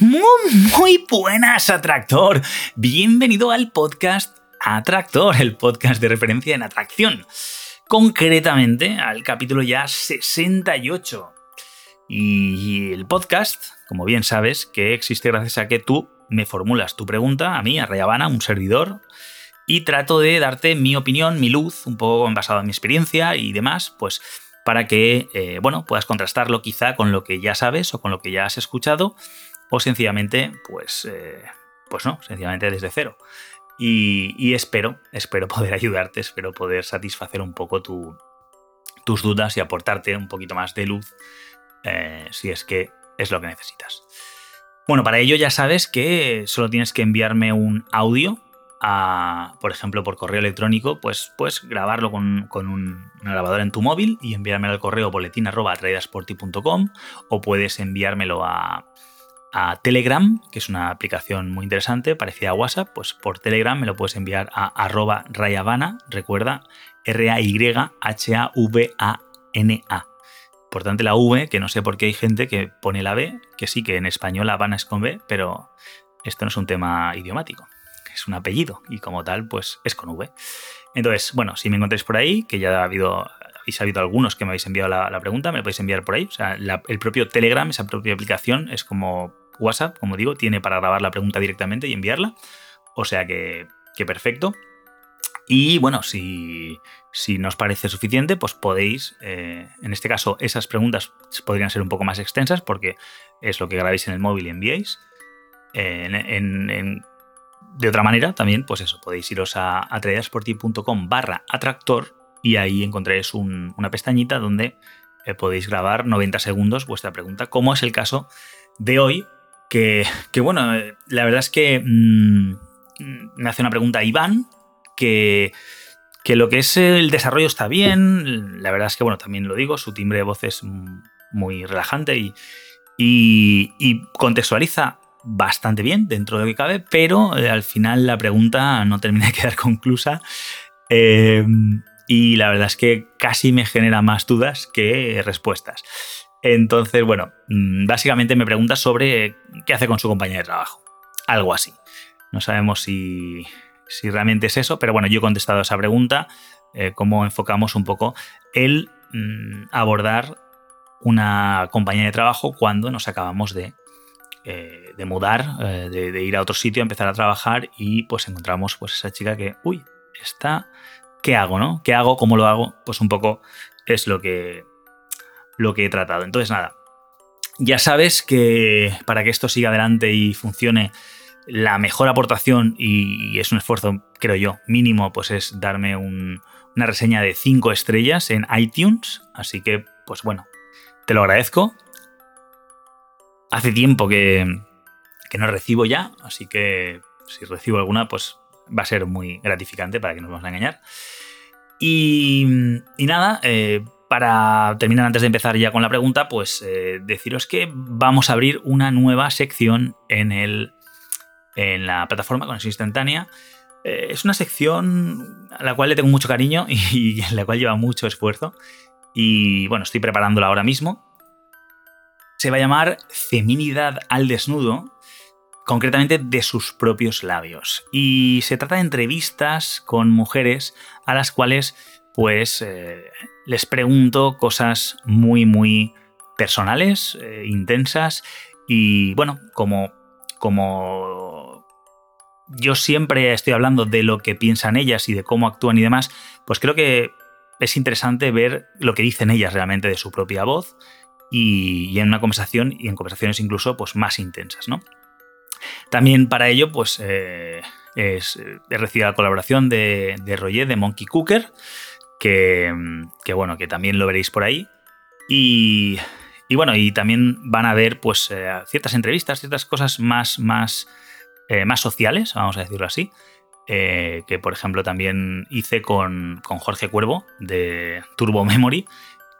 Muy buenas, Atractor. Bienvenido al podcast Atractor, el podcast de referencia en atracción. Concretamente al capítulo ya 68. Y el podcast, como bien sabes, que existe gracias a que tú me formulas tu pregunta a mí, a Rayabana, un servidor, y trato de darte mi opinión, mi luz, un poco basado en mi experiencia y demás, pues para que eh, bueno, puedas contrastarlo quizá con lo que ya sabes o con lo que ya has escuchado o sencillamente, pues, eh, pues no, sencillamente desde cero. Y, espero, espero poder ayudarte, espero poder satisfacer un poco tus dudas y aportarte un poquito más de luz eh, si es que es lo que necesitas. Bueno, para ello ya sabes que solo tienes que enviarme un audio por ejemplo, por correo electrónico, pues puedes grabarlo con, un, una grabadora en tu móvil y enviármelo al correo boletín o puedes enviármelo a, Telegram, que es una aplicación muy interesante, parecida a WhatsApp, pues por Telegram me lo puedes enviar a arroba rayavana, recuerda, R-A-Y-H-A-V-A-N-A. Importante la V, que no sé por qué hay gente que pone la B, que sí que en español Habana es con B, pero esto no es un tema idiomático es un apellido y como tal, pues es con V. Entonces, bueno, si me encontráis por ahí, que ya ha habido, habéis habido algunos que me habéis enviado la, pregunta, me lo podéis enviar por ahí. O sea, el propio Telegram, esa propia aplicación, es como WhatsApp, como digo, tiene para grabar la pregunta directamente y enviarla. O sea que, que perfecto. Y bueno, si, si no parece suficiente, pues podéis, eh, en este caso, esas preguntas podrían ser un poco más extensas porque es lo que grabéis en el móvil y enviéis. en, de otra manera, también, pues eso, podéis iros a, a barra atractor y ahí encontraréis una pestañita donde eh, podéis grabar 90 segundos vuestra pregunta, como es el caso de hoy, que, bueno, eh, la verdad es que mm, me hace una pregunta Iván, que, que lo que es el desarrollo está bien, la verdad es que, bueno, también lo digo, su timbre de voz es muy relajante y, y contextualiza bastante bien dentro de lo que cabe, pero eh, al final la pregunta no termina de quedar conclusa. Eh, y la verdad es que casi me genera más dudas que respuestas. Entonces, bueno, mm, básicamente me pregunta sobre qué hace con su compañía de trabajo. Algo así. No sabemos si, realmente es eso, pero bueno, yo he contestado a esa pregunta, eh, cómo enfocamos un poco el mm, abordar una compañía de trabajo cuando nos acabamos de eh, de mudar, eh, de, ir a otro sitio, empezar a trabajar y pues encontramos pues esa chica que, uy, está, ¿qué hago, no? ¿Qué hago? ¿Cómo lo hago? Pues un poco es lo que, lo que he tratado. Entonces nada, ya sabes que para que esto siga adelante y funcione, la mejor aportación y, es un esfuerzo, creo yo, mínimo, pues es darme una reseña de 5 estrellas en iTunes. Así que, pues bueno, te lo agradezco hace tiempo que, no recibo ya, así que si recibo alguna, pues va a ser muy gratificante para que nos vamos a engañar. Y, nada, eh, para terminar antes de empezar ya con la pregunta, pues eh, deciros que vamos a abrir una nueva sección en, el, en la plataforma Conexión Instantánea. Eh, es una sección a la cual le tengo mucho cariño y en la cual lleva mucho esfuerzo. Y bueno, estoy preparándola ahora mismo se va a llamar Feminidad al desnudo, concretamente de sus propios labios. Y se trata de entrevistas con mujeres a las cuales pues eh, les pregunto cosas muy muy personales, eh, intensas y bueno, como como yo siempre estoy hablando de lo que piensan ellas y de cómo actúan y demás, pues creo que es interesante ver lo que dicen ellas realmente de su propia voz y, en una conversación y en conversaciones incluso pues, más intensas. ¿no? También para ello pues, eh, he recibido la colaboración de, de Roger de Monkey Cooker, que, bueno, que también lo veréis por ahí. Y, y bueno, y también van a ver pues eh, ciertas entrevistas, ciertas cosas más, más, eh, más sociales, vamos a decirlo así. que por ejemplo también hice con, con Jorge Cuervo de Turbo Memory,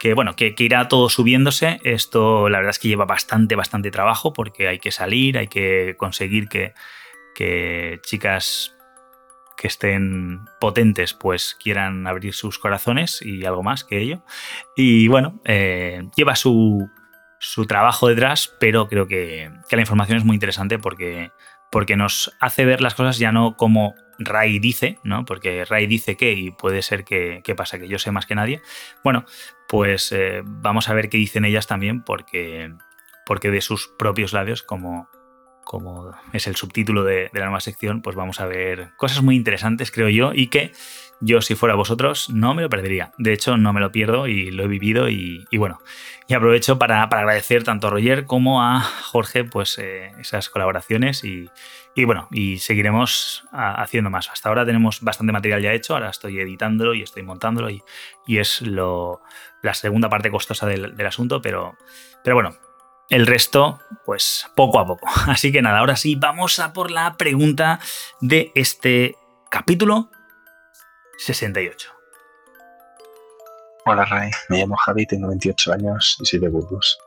que bueno, que, irá todo subiéndose. Esto la verdad es que lleva bastante, bastante trabajo porque hay que salir, hay que conseguir que, chicas que estén potentes pues quieran abrir sus corazones y algo más que ello. Y bueno, eh, lleva su, su, trabajo detrás, pero creo que, que, la información es muy interesante porque, porque nos hace ver las cosas ya no como Ray dice, ¿no? Porque Ray dice que y puede ser que, pasa, que yo sé más que nadie. Bueno, pues eh, vamos a ver qué dicen ellas también, porque, porque de sus propios labios, como, como es el subtítulo de, la nueva sección, pues vamos a ver cosas muy interesantes, creo yo, y que yo, si fuera vosotros, no me lo perdería. De hecho, no me lo pierdo y lo he vivido. Y, bueno, y aprovecho para, agradecer tanto a Roger como a Jorge, pues eh, esas colaboraciones y, y bueno, y seguiremos haciendo más. Hasta ahora tenemos bastante material ya hecho, ahora estoy editándolo y estoy montándolo y, es lo, la segunda parte costosa del, asunto, pero, pero bueno, el resto, pues poco a poco. Así que nada, ahora sí, vamos a por la pregunta de este capítulo 68. Hola Ray, me llamo Javi, tengo 28 años y soy de Burgos.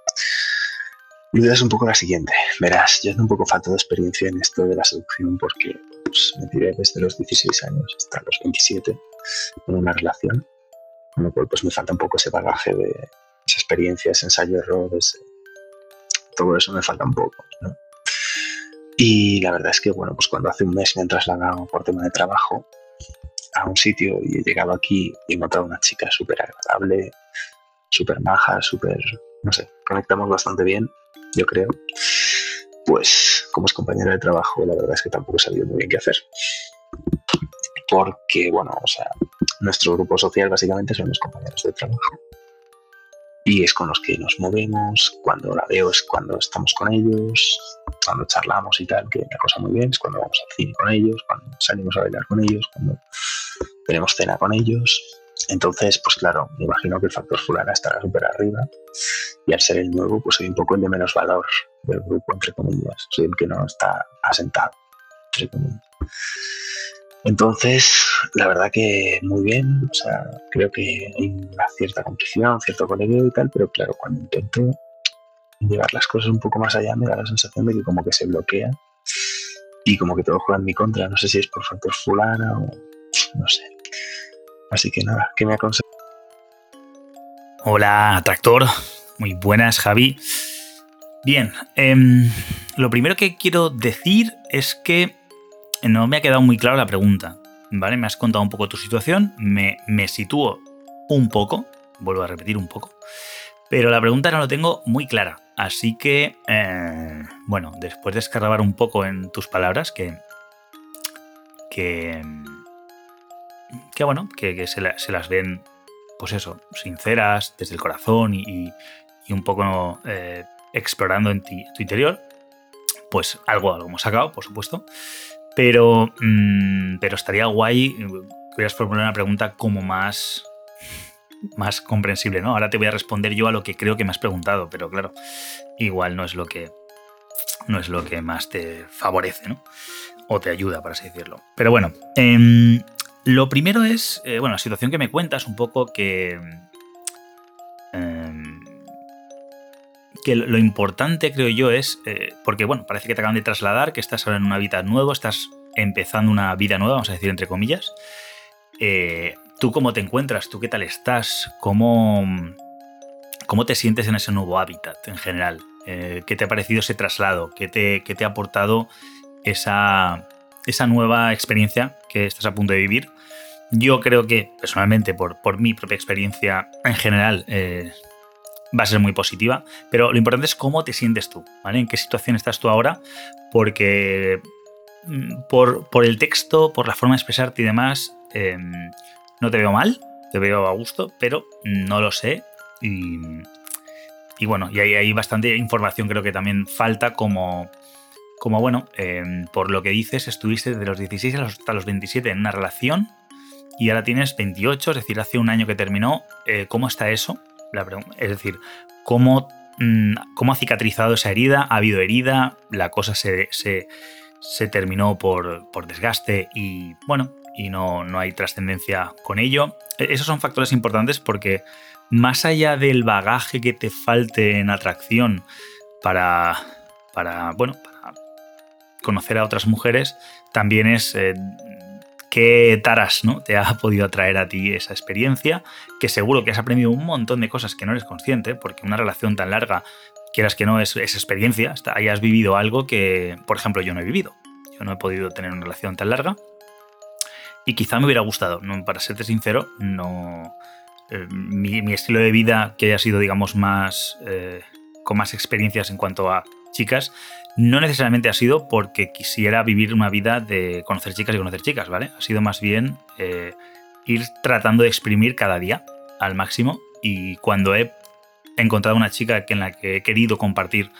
Mi duda es un poco la siguiente. Verás, yo tengo un poco falta de experiencia en esto de la seducción porque pues, me tiré desde los 16 años hasta los 27 en una relación, con lo cual pues me falta un poco ese bagaje de esa experiencia, ese ensayo-error, todo eso me falta un poco. ¿no? Y la verdad es que, bueno, pues cuando hace un mes me han trasladado por tema de trabajo a un sitio y he llegado aquí y he encontrado una chica súper agradable, súper maja, súper, no sé, conectamos bastante bien yo creo, pues como es compañera de trabajo, la verdad es que tampoco he sabido muy bien qué hacer. Porque, bueno, o sea, nuestro grupo social básicamente son los compañeros de trabajo. Y es con los que nos movemos, cuando la veo es cuando estamos con ellos, cuando charlamos y tal, que la cosa muy bien, es cuando vamos al cine con ellos, cuando salimos a bailar con ellos, cuando tenemos cena con ellos. Entonces, pues claro, me imagino que el factor fulana estará súper arriba y al ser el nuevo, pues soy un poco el de menos valor del grupo, entre comillas. Soy el que no está asentado, entre comillas. Entonces, la verdad que muy bien, o sea, creo que hay una cierta condición, cierto colegio y tal, pero claro, cuando intento llevar las cosas un poco más allá me da la sensación de que como que se bloquea y como que todo juega en mi contra. No sé si es por factor fulana o no sé. Así que nada, ¿qué me aconseja? Hola, Tractor. Muy buenas, Javi. Bien, em, lo primero que quiero decir es que no me ha quedado muy clara la pregunta. ¿Vale? Me has contado un poco tu situación, me, me sitúo un poco, vuelvo a repetir un poco, pero la pregunta no lo tengo muy clara. Así que, eh, bueno, después de escarbar un poco en tus palabras, que, que, que bueno, que, se, las ven, pues eso, sinceras, desde el corazón y, un poco eh, explorando en ti, tu interior, pues algo, algo hemos sacado, por supuesto. Pero, mm, pero estaría guay que formulado una pregunta como más, más comprensible, ¿no? Ahora te voy a responder yo a lo que creo que me has preguntado, pero claro, igual no es lo que, no es lo que más te favorece, ¿no? O te ayuda, por así decirlo. Pero bueno, eh, lo primero es, eh, bueno, la situación que me cuentas un poco que... que lo importante creo yo es, eh, porque bueno, parece que te acaban de trasladar, que estás ahora en un hábitat nuevo, estás empezando una vida nueva, vamos a decir entre comillas. Eh, ¿Tú cómo te encuentras? ¿Tú qué tal estás? ¿Cómo, cómo te sientes en ese nuevo hábitat en general? ¿Qué te ha parecido ese traslado? ¿Qué te, qué te ha aportado esa, esa nueva experiencia que estás a punto de vivir? Yo creo que, personalmente, por, por mi propia experiencia en general, eh, va a ser muy positiva, pero lo importante es cómo te sientes tú, ¿vale? ¿En qué situación estás tú ahora? Porque mm, por, por el texto, por la forma de expresarte y demás, em, no te veo mal, te veo a gusto, pero no lo sé. Y, y bueno, y hay, bastante información, creo que también falta como como bueno, em, por lo que dices, estuviste de los 16 hasta los 27 en una relación y ahora tienes 28, es decir, hace un año que terminó. Eh, ¿Cómo está eso? Es decir, ¿cómo mm, cómo ha cicatrizado esa herida, ha habido herida, la cosa se, se, terminó por, por, desgaste y bueno, y no, no hay trascendencia con ello. E, esos son factores importantes porque más allá del bagaje que te falte en atracción para, para bueno, para conocer a otras mujeres, también es eh, qué taras ¿no? te ha podido atraer a ti esa experiencia, que seguro que has aprendido un montón de cosas que no eres consciente, porque una relación tan larga, quieras que no, es, experiencia, hayas vivido algo que, por ejemplo, yo no he vivido. Yo no he podido tener una relación tan larga y quizá me hubiera gustado. No, para serte sincero, no. Eh, mi, estilo de vida que haya sido, digamos, más. Eh, con más experiencias en cuanto a chicas, no necesariamente ha sido porque quisiera vivir una vida de conocer chicas y conocer chicas, ¿vale? Ha sido más bien eh, ir tratando de exprimir cada día al máximo y cuando he encontrado una chica en la que he querido compartir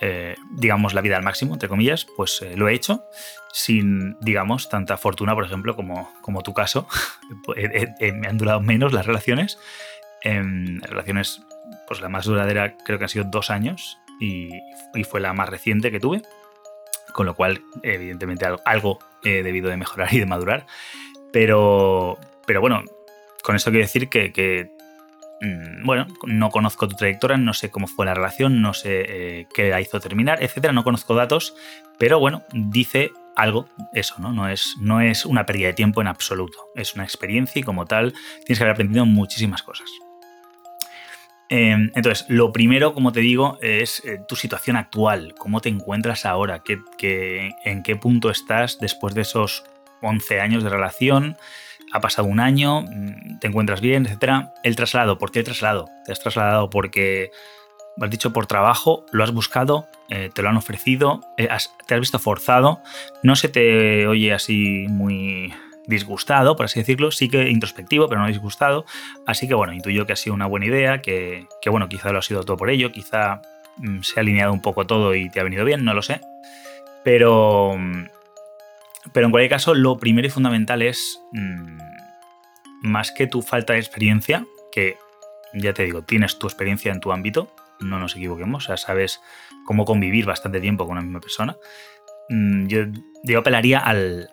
eh, digamos, la vida al máximo, entre comillas, pues eh, lo he hecho sin, digamos, tanta fortuna, por ejemplo, como, como tu caso. me han durado menos las relaciones. Em, relaciones, pues la más duradera creo que han sido dos años y, fue la más reciente que tuve. Con lo cual, evidentemente, algo he debido de mejorar y de madurar. Pero, pero bueno, con eso quiero decir que, que Mm, bueno, no conozco tu trayectoria, no sé cómo fue la relación, no sé eh, qué la hizo terminar, etcétera, no conozco datos, pero bueno, dice algo, eso, ¿no? No es, no es una pérdida de tiempo en absoluto, es una experiencia y como tal tienes que haber aprendido muchísimas cosas. Em, entonces, lo primero, como te digo, es eh, tu situación actual, cómo te encuentras ahora, en qué punto estás después de esos 11 años de relación, ha pasado un año, mm, te encuentras bien, etcétera. El traslado, ¿por qué el traslado? Te has trasladado porque, has dicho, por trabajo, lo has buscado, eh, te lo han ofrecido, eh, te has visto forzado, no se te oye así muy disgustado, por así decirlo, sí que introspectivo, pero no disgustado. Así que bueno, intuyo que ha sido una buena idea, que, que bueno, quizá lo ha sido todo por ello, quizá mm, se ha alineado un poco todo y te ha venido bien, no lo sé. Pero, mm, pero en cualquier caso, lo primero y fundamental es, mm, más que tu falta de experiencia, que ya te digo, tienes tu experiencia en tu ámbito, no nos equivoquemos, o sea, sabes cómo convivir bastante tiempo con una misma persona, yo apelaría al,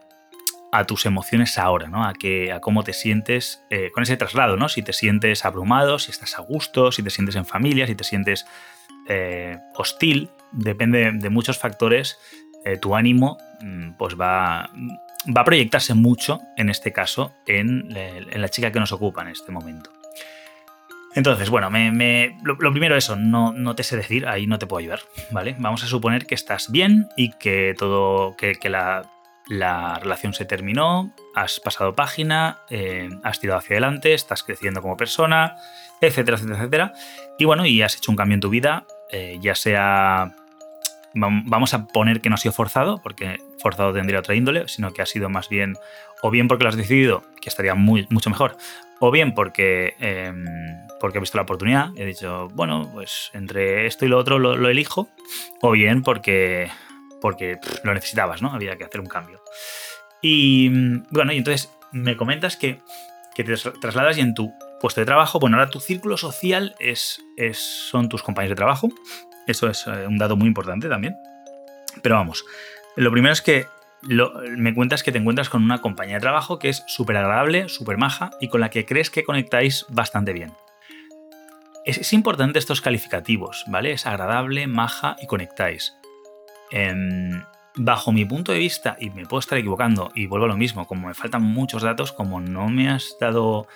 a tus emociones ahora, ¿no? A, que, a cómo te sientes eh, con ese traslado, ¿no? Si te sientes abrumado, si estás a gusto, si te sientes en familia, si te sientes eh, hostil, depende de muchos factores eh, tu ánimo mm, pues va, va a proyectarse mucho, en este caso, en, la chica que nos ocupa en este momento. Entonces, bueno, me, lo, primero eso, no, no, te sé decir, ahí no te puedo ayudar, ¿vale? Vamos a suponer que estás bien y que todo, que, la, relación se terminó, has pasado página, eh, has tirado hacia adelante, estás creciendo como persona, etcétera, etcétera, etcétera. Y bueno, y has hecho un cambio en tu vida, eh, ya sea vamos a poner que no ha sido forzado, porque forzado tendría otra índole, sino que ha sido más bien, o bien porque lo has decidido, que estaría muy, mucho mejor, o bien porque, eh, porque he visto la oportunidad he dicho, bueno, pues entre esto y lo otro lo, elijo, o bien porque, porque lo necesitabas, ¿no? Había que hacer un cambio. Y bueno, y entonces me comentas que, te trasladas y en tu puesto de trabajo, bueno, ahora tu círculo social es, son tus compañeros de trabajo, eso es eh, un dato muy importante también. Pero vamos, lo primero es que me cuentas que te encuentras con una compañía de trabajo que es súper agradable, súper maja y con la que crees que conectáis bastante bien. Es, importante estos calificativos, ¿vale? Es agradable, maja y conectáis. Em, bajo mi punto de vista, y me puedo estar equivocando, y vuelvo a lo mismo, como me faltan muchos datos, como no me has dado,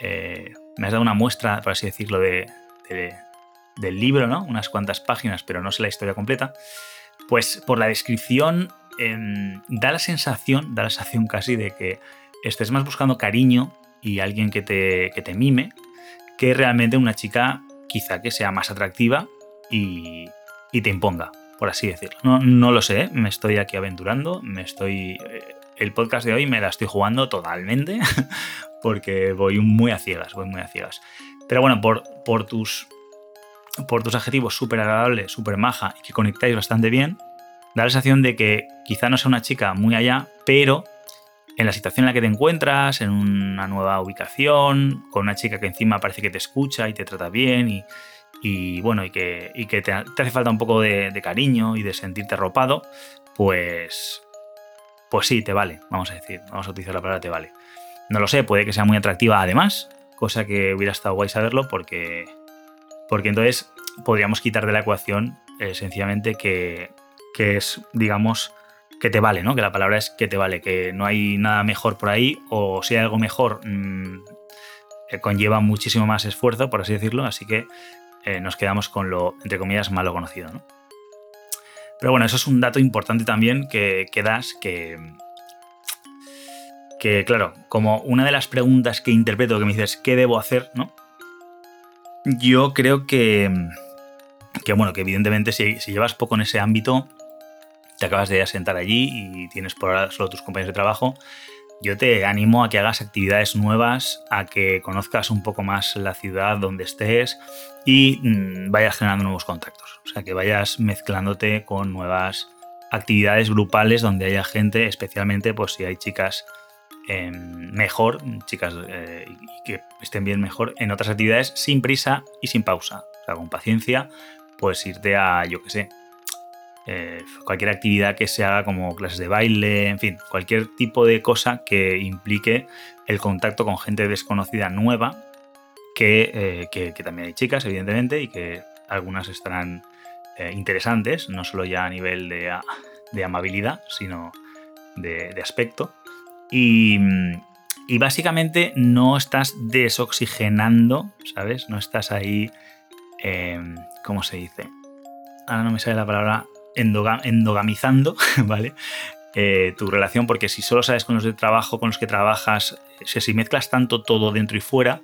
eh, me has dado una muestra, por así decirlo, de, del libro, ¿no? Unas cuantas páginas, pero no sé la historia completa. Pues por la descripción em, da la sensación, da la sensación casi de que estés más buscando cariño y alguien que te, que te mime que realmente una chica quizá que sea más atractiva y, y te imponga, por así decirlo. No, no, lo sé, me estoy aquí aventurando, me estoy... Eh, el podcast de hoy me la estoy jugando totalmente porque voy muy a ciegas, voy muy a ciegas. Pero bueno, por, por tus por tus adjetivos súper agradable, súper maja y que conectáis bastante bien, da la sensación de que quizá no sea una chica muy allá, pero en la situación en la que te encuentras, en una nueva ubicación, con una chica que encima parece que te escucha y te trata bien y, y bueno, y que, que te, hace falta un poco de, cariño y de sentirte arropado, pues, pues sí, te vale, vamos a decir, vamos a utilizar la palabra te vale. No lo sé, puede que sea muy atractiva además, cosa que hubiera estado guay saberlo porque, porque entonces podríamos quitar de la ecuación eh, sencillamente que, que es, digamos, que te vale, ¿no? Que la palabra es que te vale, que no hay nada mejor por ahí, o si hay algo mejor, mm, eh, conlleva muchísimo más esfuerzo, por así decirlo, así que eh, nos quedamos con lo, entre comillas, malo conocido, ¿no? Pero bueno, eso es un dato importante también que, que das, que, que claro, como una de las preguntas que interpreto que me dices, ¿qué debo hacer? ¿no? Yo creo que, que bueno, que evidentemente si, si llevas poco en ese ámbito, te acabas de asentar allí y tienes por ahora solo tus compañeros de trabajo, yo te animo a que hagas actividades nuevas, a que conozcas un poco más la ciudad donde estés y mm, vayas generando nuevos contactos. O sea, que vayas mezclándote con nuevas actividades grupales donde haya gente, especialmente pues si hay chicas em, mejor, chicas eh, que estén bien mejor en otras actividades sin prisa y sin pausa. O sea, con paciencia, pues irte a, yo qué sé, eh, cualquier actividad que se haga como clases de baile, en fin, cualquier tipo de cosa que implique el contacto con gente desconocida nueva, que, eh, también hay chicas, evidentemente, y que algunas estarán eh, interesantes, no solo ya a nivel de, amabilidad, sino de, aspecto. Y, y, básicamente no estás desoxigenando, ¿sabes? No estás ahí, ¿cómo se dice? Ahora no me sale la palabra endogamizando, ¿vale? Eh, tu relación, porque si solo sabes con los de trabajo, con los que trabajas, si mezclas tanto todo dentro y fuera,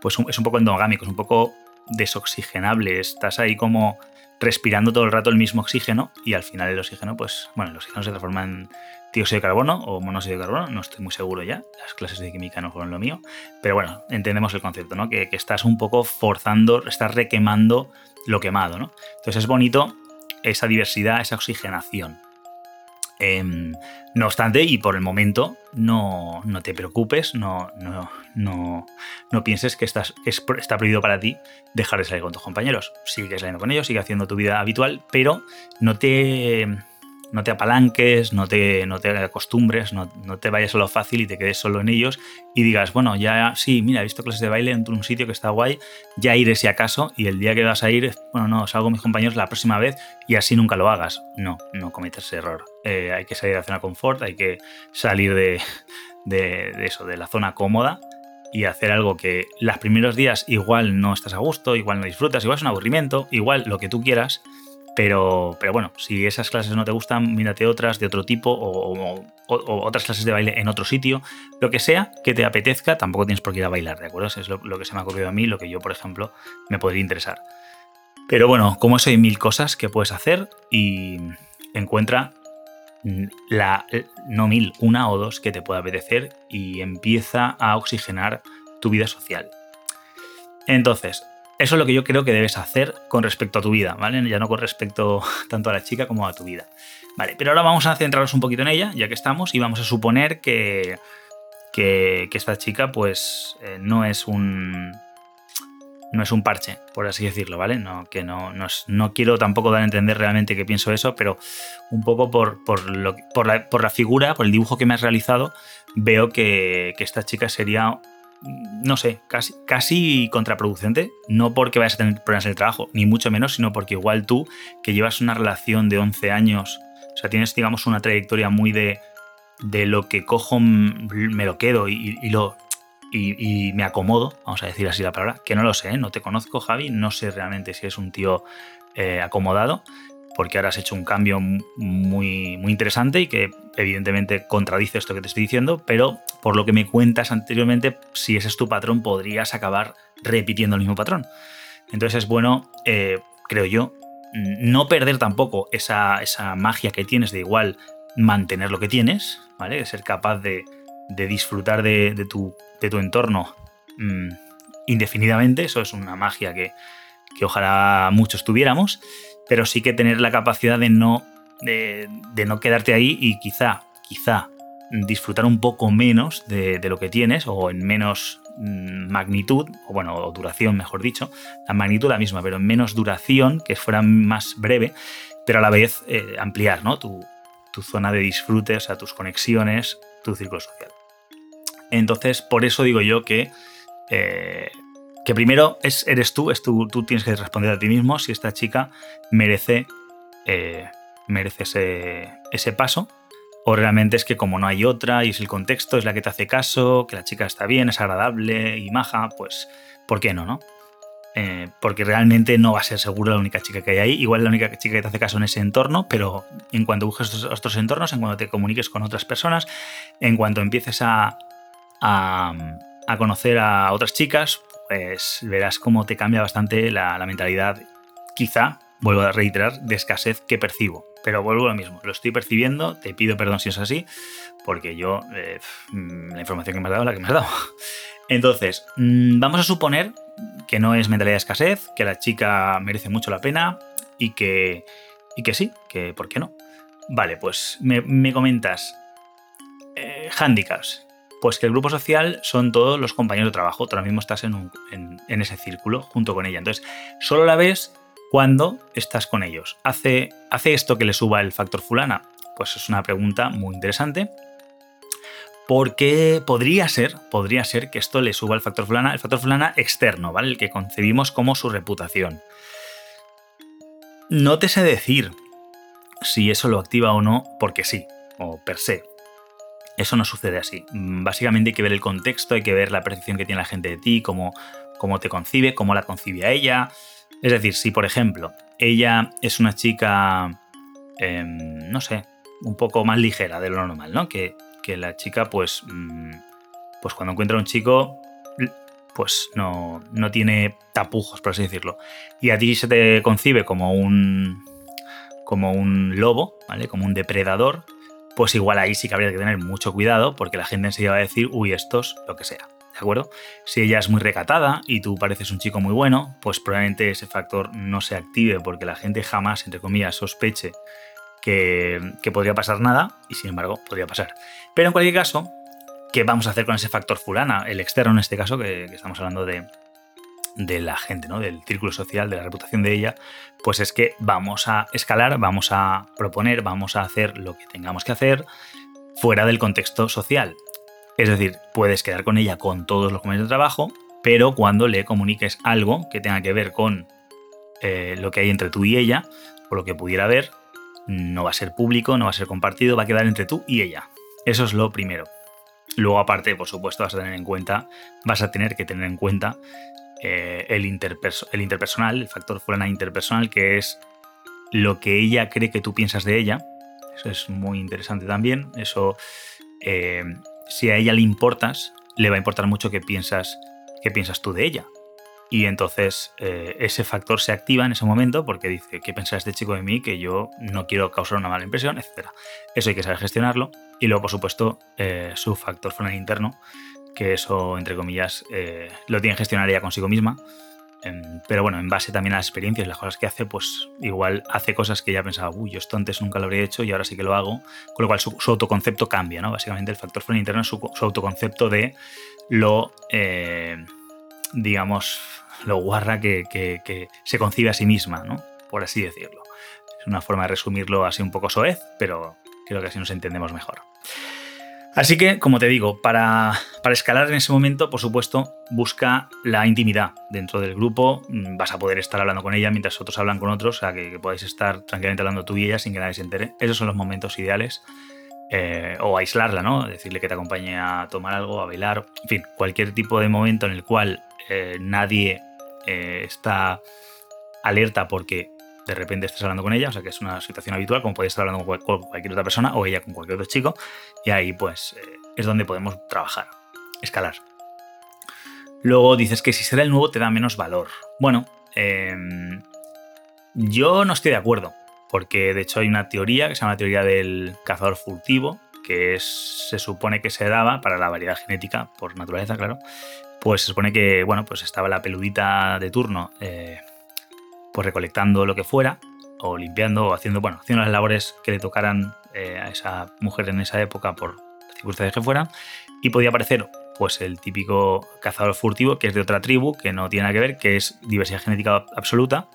pues es un poco endogámico, es un poco desoxigenable, estás ahí como respirando todo el rato el mismo oxígeno y al final el oxígeno, pues, bueno, el oxígeno se transforma en dióxido de carbono o monóxido de carbono, no estoy muy seguro ya, las clases de química no fueron lo mío, pero bueno, entendemos el concepto, ¿no? Que, que estás un poco forzando, estás requemando lo quemado, ¿no? Entonces es bonito esa diversidad, esa oxigenación. Em, no obstante, y por el momento, no, te preocupes, no, no, no, pienses que, estás, está prohibido para ti dejar de salir con tus compañeros. Sigue saliendo con ellos, sigue haciendo tu vida habitual, pero no te no te apalanques, no te, no te acostumbres, no, te vayas a lo fácil y te quedes solo en ellos y digas, bueno, ya sí, mira, he visto clases de baile en un sitio que está guay, ya iré si acaso y el día que vas a ir, bueno, no, salgo con mis compañeros la próxima vez y así nunca lo hagas. No, no cometas ese error. Eh, hay que salir de la zona confort, hay que salir de, de, de eso, de la zona cómoda y hacer algo que los primeros días igual no estás a gusto, igual no disfrutas, igual es un aburrimiento, igual lo que tú quieras, pero, pero bueno, si esas clases no te gustan, mírate otras de otro tipo o, otras clases de baile en otro sitio, lo que sea que te apetezca, tampoco tienes por qué ir a bailar, ¿de acuerdo? Eso es lo, que se me ha ocurrido a mí, lo que yo, por ejemplo, me podría interesar. Pero bueno, como eso hay mil cosas que puedes hacer y encuentra la, no mil, una o dos que te pueda apetecer y empieza a oxigenar tu vida social. Entonces, eso es lo que yo creo que debes hacer con respecto a tu vida, ¿vale? Ya no con respecto tanto a la chica como a tu vida. Vale, pero ahora vamos a centrarnos un poquito en ella, ya que estamos, y vamos a suponer que, que, esta chica, pues, eh, no es un. No es un parche, por así decirlo, ¿vale? No, que no, no, quiero tampoco dar a entender realmente que pienso eso, pero un poco por, por, lo, por, la, por la figura, por el dibujo que me has realizado, veo que, que esta chica sería no sé, casi, casi contraproducente, no porque vayas a tener problemas en el trabajo, ni mucho menos, sino porque igual tú, que llevas una relación de 11 años, o sea, tienes, digamos, una trayectoria muy de, de lo que cojo, me lo quedo y, lo, y, me acomodo, vamos a decir así la palabra, que no lo sé, ¿eh? no te conozco, Javi, no sé realmente si es un tío eh, acomodado, porque ahora has hecho un cambio muy, muy interesante y que evidentemente contradice esto que te estoy diciendo, pero por lo que me cuentas anteriormente, si ese es tu patrón, podrías acabar repitiendo el mismo patrón. Entonces es bueno, eh, creo yo, no perder tampoco esa, magia que tienes de igual mantener lo que tienes, ¿vale? De ser capaz de, disfrutar de, tu, de, tu, entorno mm, indefinidamente, eso es una magia que, que ojalá muchos tuviéramos pero sí que tener la capacidad de no, de, no quedarte ahí y quizá, quizá disfrutar un poco menos de, lo que tienes o en menos mm, magnitud, o bueno, o duración, mejor dicho, la magnitud la misma, pero en menos duración, que fuera más breve, pero a la vez eh, ampliar ¿no? tu, zona de disfrute, o sea, tus conexiones, tu círculo social. Entonces, por eso digo yo que, eh, que primero es, eres tú, es tú, tú tienes que responder a ti mismo si esta chica merece, eh, merece ese, ese paso o realmente es que como no hay otra y es el contexto, es la que te hace caso, que la chica está bien, es agradable y maja, pues ¿por qué no, no? Eh, porque realmente no va a ser seguro la única chica que hay ahí. Igual la única chica que te hace caso en ese entorno, pero en cuanto busques otros, entornos, en cuanto te comuniques con otras personas, en cuanto empieces a, a, conocer a otras chicas, pues verás cómo te cambia bastante la, mentalidad, quizá, vuelvo a reiterar, de escasez que percibo. Pero vuelvo a lo mismo, lo estoy percibiendo, te pido perdón si es así, porque yo, eh, la información que me has dado es la que me has dado. Entonces, mm, vamos a suponer que no es mentalidad de escasez, que la chica merece mucho la pena y que, y que sí, que ¿por qué no? Vale, pues me, comentas, eh, handicaps. Pues que el grupo social son todos los compañeros de trabajo, tú ahora mismo estás en, ese círculo junto con ella. Entonces, solo la ves cuando estás con ellos. ¿Hace, ¿Hace esto que le suba el factor fulana? Pues es una pregunta muy interesante. Porque podría ser, podría ser que esto le suba el factor fulana, el factor fulana externo, ¿vale? El que concebimos como su reputación. No te sé decir si eso lo activa o no, porque sí, o per se. Eso no sucede así. Básicamente hay que ver el contexto, hay que ver la percepción que tiene la gente de ti, cómo, cómo te concibe, cómo la concibe a ella, es decir, si por ejemplo ella es una chica, em, no sé, un poco más ligera de lo normal, ¿no? Que, la chica, pues, mm, pues cuando encuentra a un chico, pues no, no tiene tapujos, por así decirlo. Y a ti se te concibe como un, como un lobo, ¿vale? Como un depredador, pues igual ahí sí que habría que tener mucho cuidado porque la gente enseguida va a decir, uy, estos, lo que sea. ¿de acuerdo? Si ella es muy recatada y tú pareces un chico muy bueno, pues probablemente ese factor no se active porque la gente jamás, entre comillas, sospeche que, podría pasar nada y sin embargo podría pasar. Pero en cualquier caso, ¿qué vamos a hacer con ese factor fulana? El externo en este caso, que, estamos hablando de, de la gente, ¿no? del círculo social, de la reputación de ella, pues es que vamos a escalar, vamos a proponer, vamos a hacer lo que tengamos que hacer fuera del contexto social. Es decir, puedes quedar con ella con todos los compañeros de trabajo, pero cuando le comuniques algo que tenga que ver con eh, lo que hay entre tú y ella, o lo que pudiera haber, no va a ser público, no va a ser compartido, va a quedar entre tú y ella. Eso es lo primero. Luego, aparte, por supuesto, vas a tener en cuenta, vas a tener que tener en cuenta eh, el, el, interpersonal, el factor fulana interpersonal, que es lo que ella cree que tú piensas de ella. Eso es muy interesante también. Eso eh, si a ella le importas, le va a importar mucho qué piensas, qué piensas tú de ella. Y entonces eh, ese factor se activa en ese momento porque dice, ¿qué piensa este chico de mí? Que yo no quiero causar una mala impresión, etc. Eso hay que saber gestionarlo. Y luego, por supuesto, su factor frontal interno, que eso, entre comillas, eh, lo tiene que gestionar ella consigo misma Em, pero bueno, en base también a las experiencias, las cosas que hace, pues igual hace cosas que ya pensaba, uy, yo esto antes nunca lo habría hecho y ahora sí que lo hago, con lo cual su, autoconcepto cambia, ¿no? Básicamente el factor fuera interno es su, autoconcepto de lo, eh, digamos, lo guarra que, que, se concibe a sí misma, ¿no? Por así decirlo. Es una forma de resumirlo así un poco soez, pero creo que así nos entendemos mejor. Así que, como te digo, para, escalar en ese momento, por supuesto, busca la intimidad dentro del grupo. Mm, vas a poder estar hablando con ella mientras otros hablan con otros, o sea, que, podáis estar tranquilamente hablando tú y ella sin que nadie se entere. Esos son los momentos ideales. Eh, o aislarla, ¿no? Decirle que te acompañe a tomar algo, a bailar, en fin, cualquier tipo de momento en el cual eh, nadie eh, está alerta porque de repente estás hablando con ella, o sea que es una situación habitual, como podéis estar hablando con cualquier otra persona o ella con cualquier otro chico, y ahí pues eh, es donde podemos trabajar, escalar. Luego dices que si será el nuevo te da menos valor. Bueno, em, yo no estoy de acuerdo, porque de hecho hay una teoría que se llama la teoría del cazador furtivo, que se supone que se daba para la variedad genética, por naturaleza, claro. Pues se supone que, bueno, pues estaba la peludita de turno. Eh, pues recolectando lo que fuera, o limpiando, o haciendo, bueno, haciendo las labores que le tocaran eh, a esa mujer en esa época por las circunstancias que fueran, y podía aparecer pues el típico cazador furtivo que es de otra tribu, que no tiene nada que ver, que es diversidad genética absoluta.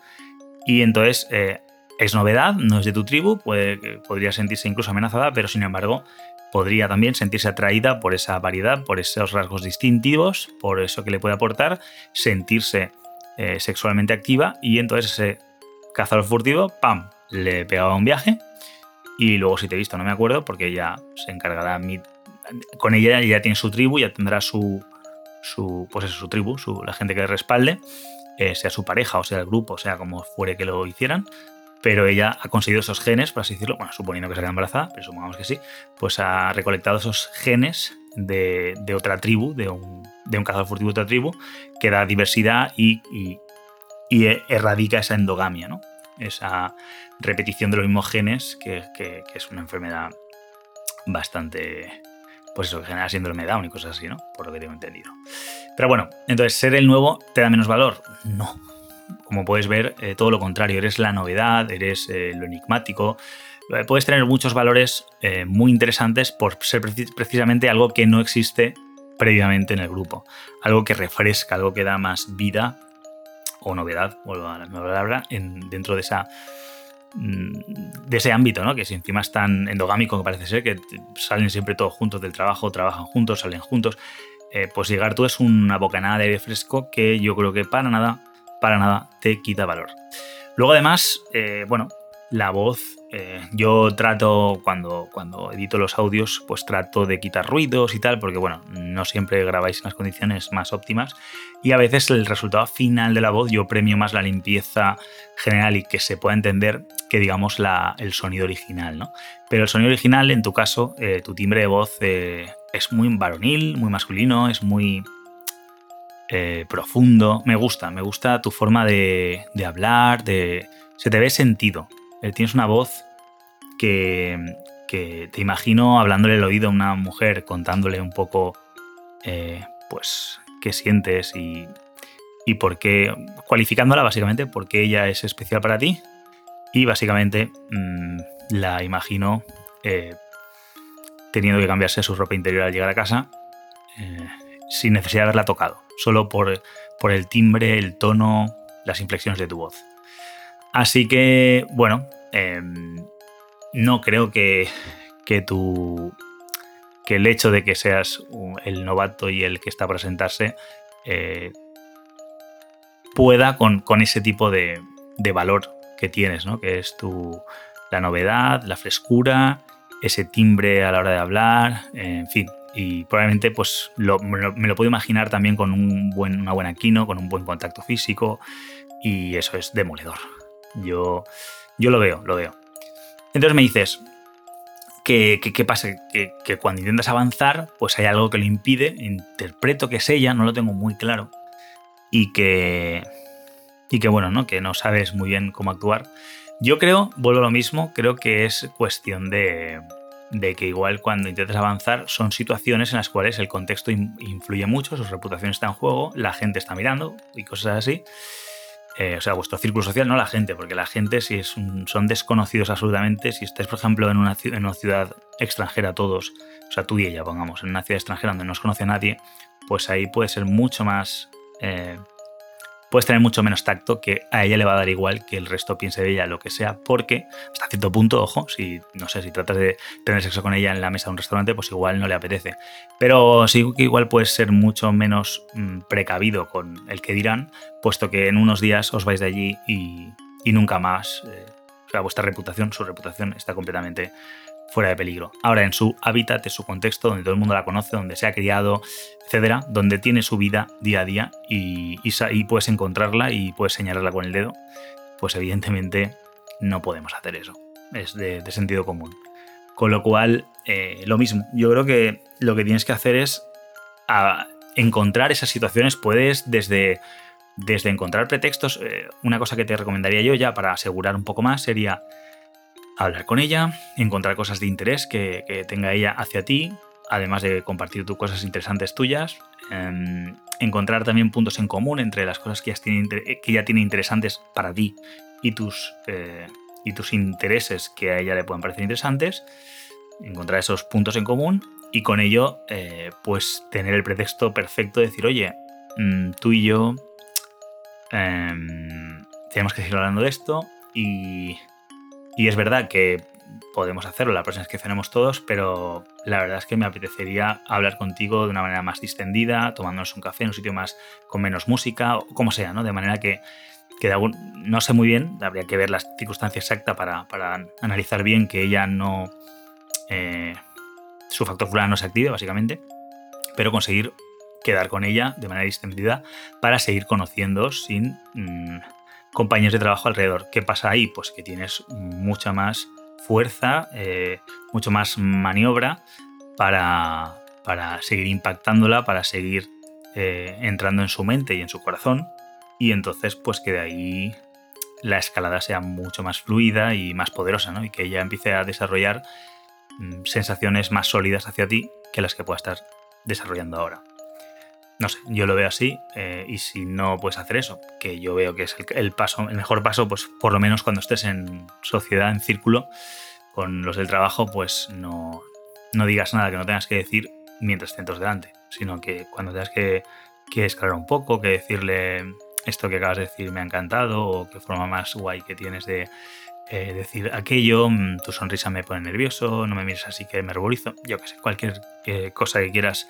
Y entonces eh, es novedad, no es de tu tribu, puede, podría sentirse incluso amenazada, pero sin embargo podría también sentirse atraída por esa variedad, por esos rasgos distintivos, por eso que le puede aportar, sentirse eh, sexualmente activa y entonces ese cazador furtivo, ¡pam!, le pegaba un viaje y luego si te he visto no me acuerdo porque ella se encargará con ella ya tiene su tribu ya tendrá su su pues su tribu la gente que le respalde eh, sea su pareja o sea el grupo sea como fuere que lo hicieran pero ella ha conseguido esos genes, por así decirlo, bueno, suponiendo que se queda embarazada, pero supongamos que sí, pues ha recolectado esos genes de, otra tribu, de un, de un, cazador furtivo de otra tribu, que da diversidad y, y, y erradica esa endogamia, ¿no? esa repetición de los mismos genes, que, es una enfermedad bastante, pues eso, que genera síndrome de Down y cosas así, ¿no? Por lo que tengo entendido. Pero bueno, entonces, ¿ser el nuevo te da menos valor? No. Como puedes ver, eh, todo lo contrario, eres la novedad, eres eh, lo enigmático. Eh, puedes tener muchos valores muy interesantes por ser precisamente algo que no existe previamente en el grupo. Algo que refresca, algo que da más vida o novedad, o la palabra, en, dentro de esa mm, de ese ámbito, ¿no? Que si encima es tan endogámico que parece ser, que salen siempre todos juntos del trabajo, trabajan juntos, salen juntos, eh, pues llegar tú es una bocanada de aire fresco que yo creo que para nada, para nada te quita valor. Luego además, eh, bueno, la voz. Eh, yo trato, cuando, cuando edito los audios, pues trato de quitar ruidos y tal, porque bueno, no siempre grabáis en las condiciones más óptimas. Y a veces el resultado final de la voz yo premio más la limpieza general y que se pueda entender que digamos la, el sonido original, ¿no? Pero el sonido original, en tu caso, eh, tu timbre de voz eh, es muy varonil, muy masculino, es muy profundo. Me gusta, me gusta tu forma de, de hablar, de... Se te ve sentido, eh, tienes una voz que, te imagino hablándole el oído a una mujer, contándole un poco, eh, pues, qué sientes y, y por qué, cualificándola básicamente, porque ella es especial para ti. Y básicamente mm, la imagino eh, teniendo que cambiarse su ropa interior al llegar a casa sin necesidad de haberla tocado, solo por, por el timbre, el tono, las inflexiones de tu voz. Así que, bueno, em, no creo que, que, que el hecho de que seas el novato y el que está a presentarse eh, pueda con, ese tipo de, valor que tienes, ¿no? que es tu, la novedad, la frescura, ese timbre a la hora de hablar, en fin. Y probablemente pues me, lo, puedo imaginar también con un buen, una buena quino, con un buen contacto físico, y eso es demoledor. Yo, yo lo veo, lo veo. Entonces me dices, ¿qué, pasa? Que, cuando intentas avanzar, pues hay algo que lo impide. Interpreto que es ella, no lo tengo muy claro. Y que, y que bueno, ¿no? que no sabes muy bien cómo actuar. Yo creo, vuelvo a lo mismo, creo que es cuestión de, de que igual cuando intentas avanzar son situaciones en las cuales el contexto influye mucho, su reputación está en juego, la gente está mirando y cosas así. Eh, o sea, vuestro círculo social, no la gente, porque la gente, si es son desconocidos absolutamente, si estáis, por ejemplo, en una, en una, ciudad extranjera todos, o sea, tú y ella, pongamos, en una ciudad extranjera donde no os conoce nadie, pues ahí puede ser mucho más eh, puedes tener mucho menos tacto, que a ella le va a dar igual que el resto piense de ella lo que sea, porque hasta cierto punto, ojo, si no sé, si tratas de tener sexo con ella en la mesa de un restaurante, pues igual no le apetece. Pero sí que igual puedes ser mucho menos mm, precavido con el que dirán, puesto que en unos días os vais de allí y, nunca más. Eh, o sea, vuestra reputación, su reputación está completamente fuera de peligro. Ahora, en su hábitat, en su contexto, donde todo el mundo la conoce, donde se ha criado, etcétera, donde tiene su vida día a día y, puedes encontrarla y puedes señalarla con el dedo, pues evidentemente no podemos hacer eso. Es de, sentido común. Con lo cual, eh, lo mismo. Yo creo que lo que tienes que hacer es encontrar esas situaciones. Puedes desde, desde encontrar pretextos. Eh, una cosa que te recomendaría yo ya para asegurar un poco más sería hablar con ella, encontrar cosas de interés que, tenga ella hacia ti, además de compartir tus cosas interesantes tuyas, em, encontrar también puntos en común entre las cosas que ella que ya tiene interesantes para ti y tus, eh, y tus intereses que a ella le puedan parecer interesantes, encontrar esos puntos en común y con ello, eh, pues tener el pretexto perfecto de decir, oye, mm, tú y yo em, tenemos que seguir hablando de esto y, y es verdad que podemos hacerlo la próxima vez que cenemos todos, pero la verdad es que me apetecería hablar contigo de una manera más distendida, tomándonos un café en un sitio más con menos música, o como sea, ¿no? De manera que, que no sé muy bien, habría que ver la circunstancia exacta para, para analizar bien que ella no... Eh, su factor fulano no se active, básicamente, pero conseguir quedar con ella de manera distendida para seguir conociendo sin mm, compañeros de trabajo alrededor. ¿Qué pasa ahí? Pues que tienes mucha más fuerza, eh, mucho más maniobra para, para, seguir impactándola, para seguir eh, entrando en su mente y en su corazón. Y entonces, pues que de ahí la escalada sea mucho más fluida y más poderosa, ¿no? Y que ella empiece a desarrollar mm, sensaciones más sólidas hacia ti que las que pueda estar desarrollando ahora. No sé, yo lo veo así eh, y si no puedes hacer eso, que yo veo que es el, paso, el mejor paso, pues por lo menos cuando estés en sociedad, en círculo, con los del trabajo, pues no, no digas nada que no tengas que decir mientras estén todos delante, sino que cuando tengas que, que escalar un poco, que decirle esto que acabas de decir me ha encantado o qué forma más guay que tienes de eh, decir aquello, mm, tu sonrisa me pone nervioso, no me mires así que me ruborizo, yo que sé, cualquier eh, cosa que quieras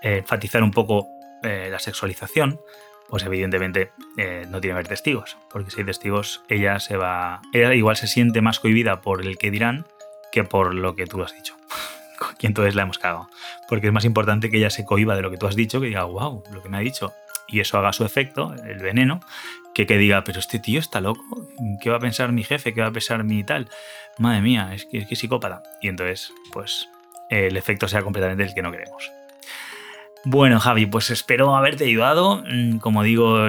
enfatizar un poco eh, la sexualización, pues evidentemente eh, no tiene que haber testigos, porque si hay testigos, ella se va. Ella igual se siente más cohibida por el que dirán que por lo que tú has dicho. y entonces la hemos cagado. Porque es más importante que ella se cohiba de lo que tú has dicho, que diga, wow, lo que me ha dicho, y eso haga su efecto, el veneno, que que diga, pero este tío está loco, ¿qué va a pensar mi jefe? ¿Qué va a pensar mi tal? Madre mía, es que es, que psicópata. Y entonces, pues, el efecto sea completamente el que no queremos. Bueno, Javi, pues espero haberte ayudado. Mm, como digo,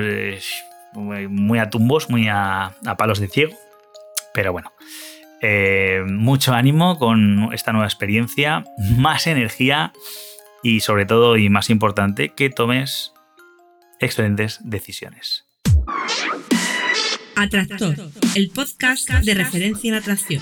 muy a tumbos, muy a, palos de ciego. Pero bueno, eh, mucho ánimo con esta nueva experiencia, más energía y sobre todo y más importante, que tomes excelentes decisiones. Atractor, el podcast de referencia en atracción.